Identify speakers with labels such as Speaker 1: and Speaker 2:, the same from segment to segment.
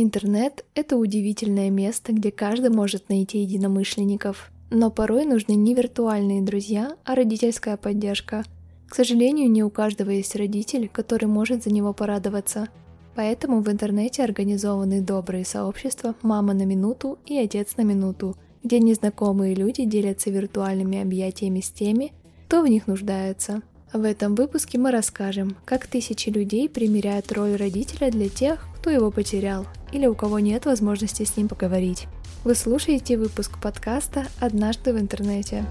Speaker 1: Интернет — это удивительное место, где каждый может найти единомышленников. Но порой нужны не виртуальные друзья, а родительская поддержка. К сожалению, не у каждого есть родитель, который может за него порадоваться. Поэтому в интернете организованы добрые сообщества «Мама на минуту» и «Отец на минуту», где незнакомые люди делятся виртуальными объятиями с теми, кто в них нуждается. В этом выпуске мы расскажем, как тысячи людей примеряют роль родителя для тех, кто его потерял, или у кого нет возможности с ним поговорить. Вы слушаете выпуск подкаста «Однажды в интернете».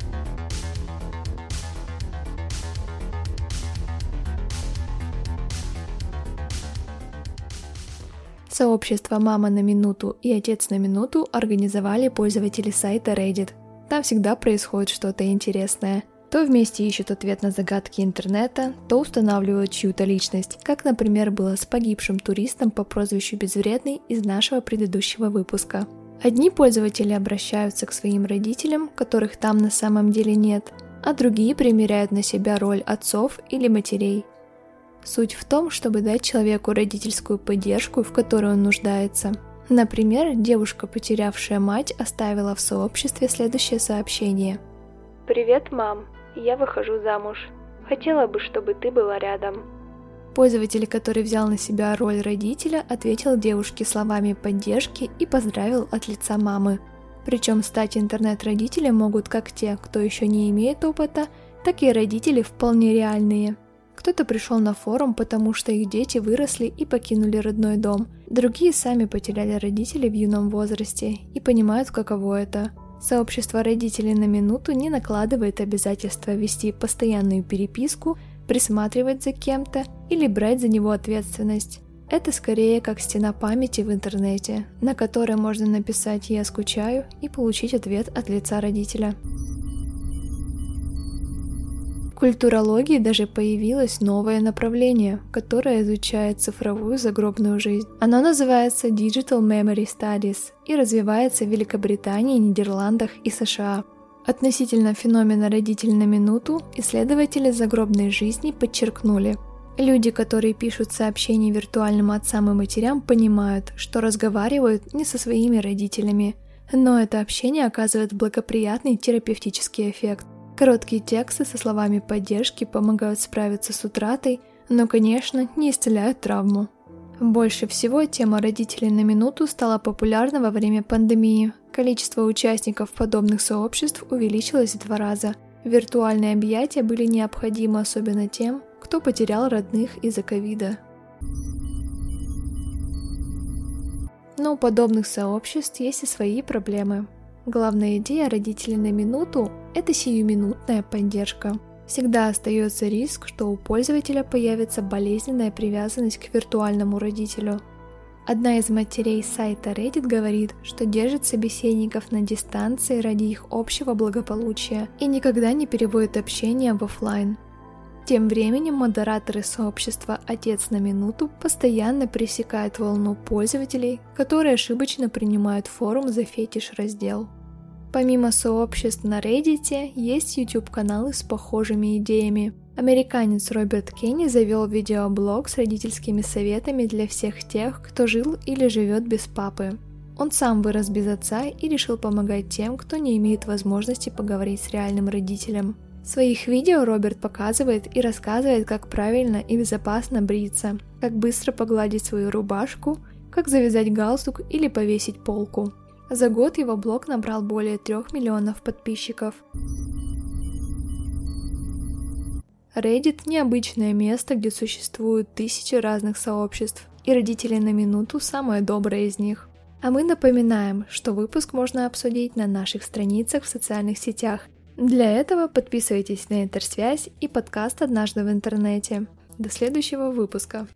Speaker 1: Сообщество «Мама на минуту» и «Отец на минуту» организовали пользователи сайта Reddit. Там всегда происходит что-то интересное – то вместе ищут ответ на загадки интернета, то устанавливают чью-то личность, как, например, было с погибшим туристом по прозвищу Безвредный из нашего предыдущего выпуска. Одни пользователи обращаются к своим родителям, которых там на самом деле нет, а другие примеряют на себя роль отцов или матерей. Суть в том, чтобы дать человеку родительскую поддержку, в которой он нуждается. Например, девушка, потерявшая мать, оставила в сообществе следующее сообщение.
Speaker 2: «Привет, мам я выхожу замуж. Хотела бы, чтобы ты была рядом.
Speaker 1: Пользователь, который взял на себя роль родителя, ответил девушке словами поддержки и поздравил от лица мамы. Причем стать интернет-родителем могут как те, кто еще не имеет опыта, так и родители вполне реальные. Кто-то пришел на форум, потому что их дети выросли и покинули родной дом. Другие сами потеряли родителей в юном возрасте и понимают, каково это – Сообщество родителей на минуту не накладывает обязательства вести постоянную переписку, присматривать за кем-то или брать за него ответственность. Это скорее как стена памяти в интернете, на которой можно написать «я скучаю» и получить ответ от лица родителя культурологии даже появилось новое направление, которое изучает цифровую загробную жизнь. Оно называется Digital Memory Studies и развивается в Великобритании, Нидерландах и США. Относительно феномена «родитель на минуту» исследователи загробной жизни подчеркнули, Люди, которые пишут сообщения виртуальным отцам и матерям, понимают, что разговаривают не со своими родителями, но это общение оказывает благоприятный терапевтический эффект. Короткие тексты со словами поддержки помогают справиться с утратой, но, конечно, не исцеляют травму. Больше всего тема родителей на минуту стала популярна во время пандемии. Количество участников подобных сообществ увеличилось в два раза. Виртуальные объятия были необходимы особенно тем, кто потерял родных из-за ковида. Но у подобных сообществ есть и свои проблемы. Главная идея родителей на минуту – это сиюминутная поддержка. Всегда остается риск, что у пользователя появится болезненная привязанность к виртуальному родителю. Одна из матерей сайта Reddit говорит, что держит собеседников на дистанции ради их общего благополучия и никогда не переводит общение в офлайн. Тем временем модераторы сообщества «Отец на минуту» постоянно пресекают волну пользователей, которые ошибочно принимают форум за фетиш-раздел. Помимо сообществ на Reddit, есть YouTube-каналы с похожими идеями. Американец Роберт Кенни завел видеоблог с родительскими советами для всех тех, кто жил или живет без папы. Он сам вырос без отца и решил помогать тем, кто не имеет возможности поговорить с реальным родителем. В своих видео Роберт показывает и рассказывает, как правильно и безопасно бриться, как быстро погладить свою рубашку, как завязать галстук или повесить полку. За год его блог набрал более 3 миллионов подписчиков. Reddit – необычное место, где существуют тысячи разных сообществ, и родители на минуту – самое доброе из них. А мы напоминаем, что выпуск можно обсудить на наших страницах в социальных сетях. Для этого подписывайтесь на Интерсвязь и подкаст «Однажды в интернете». До следующего выпуска.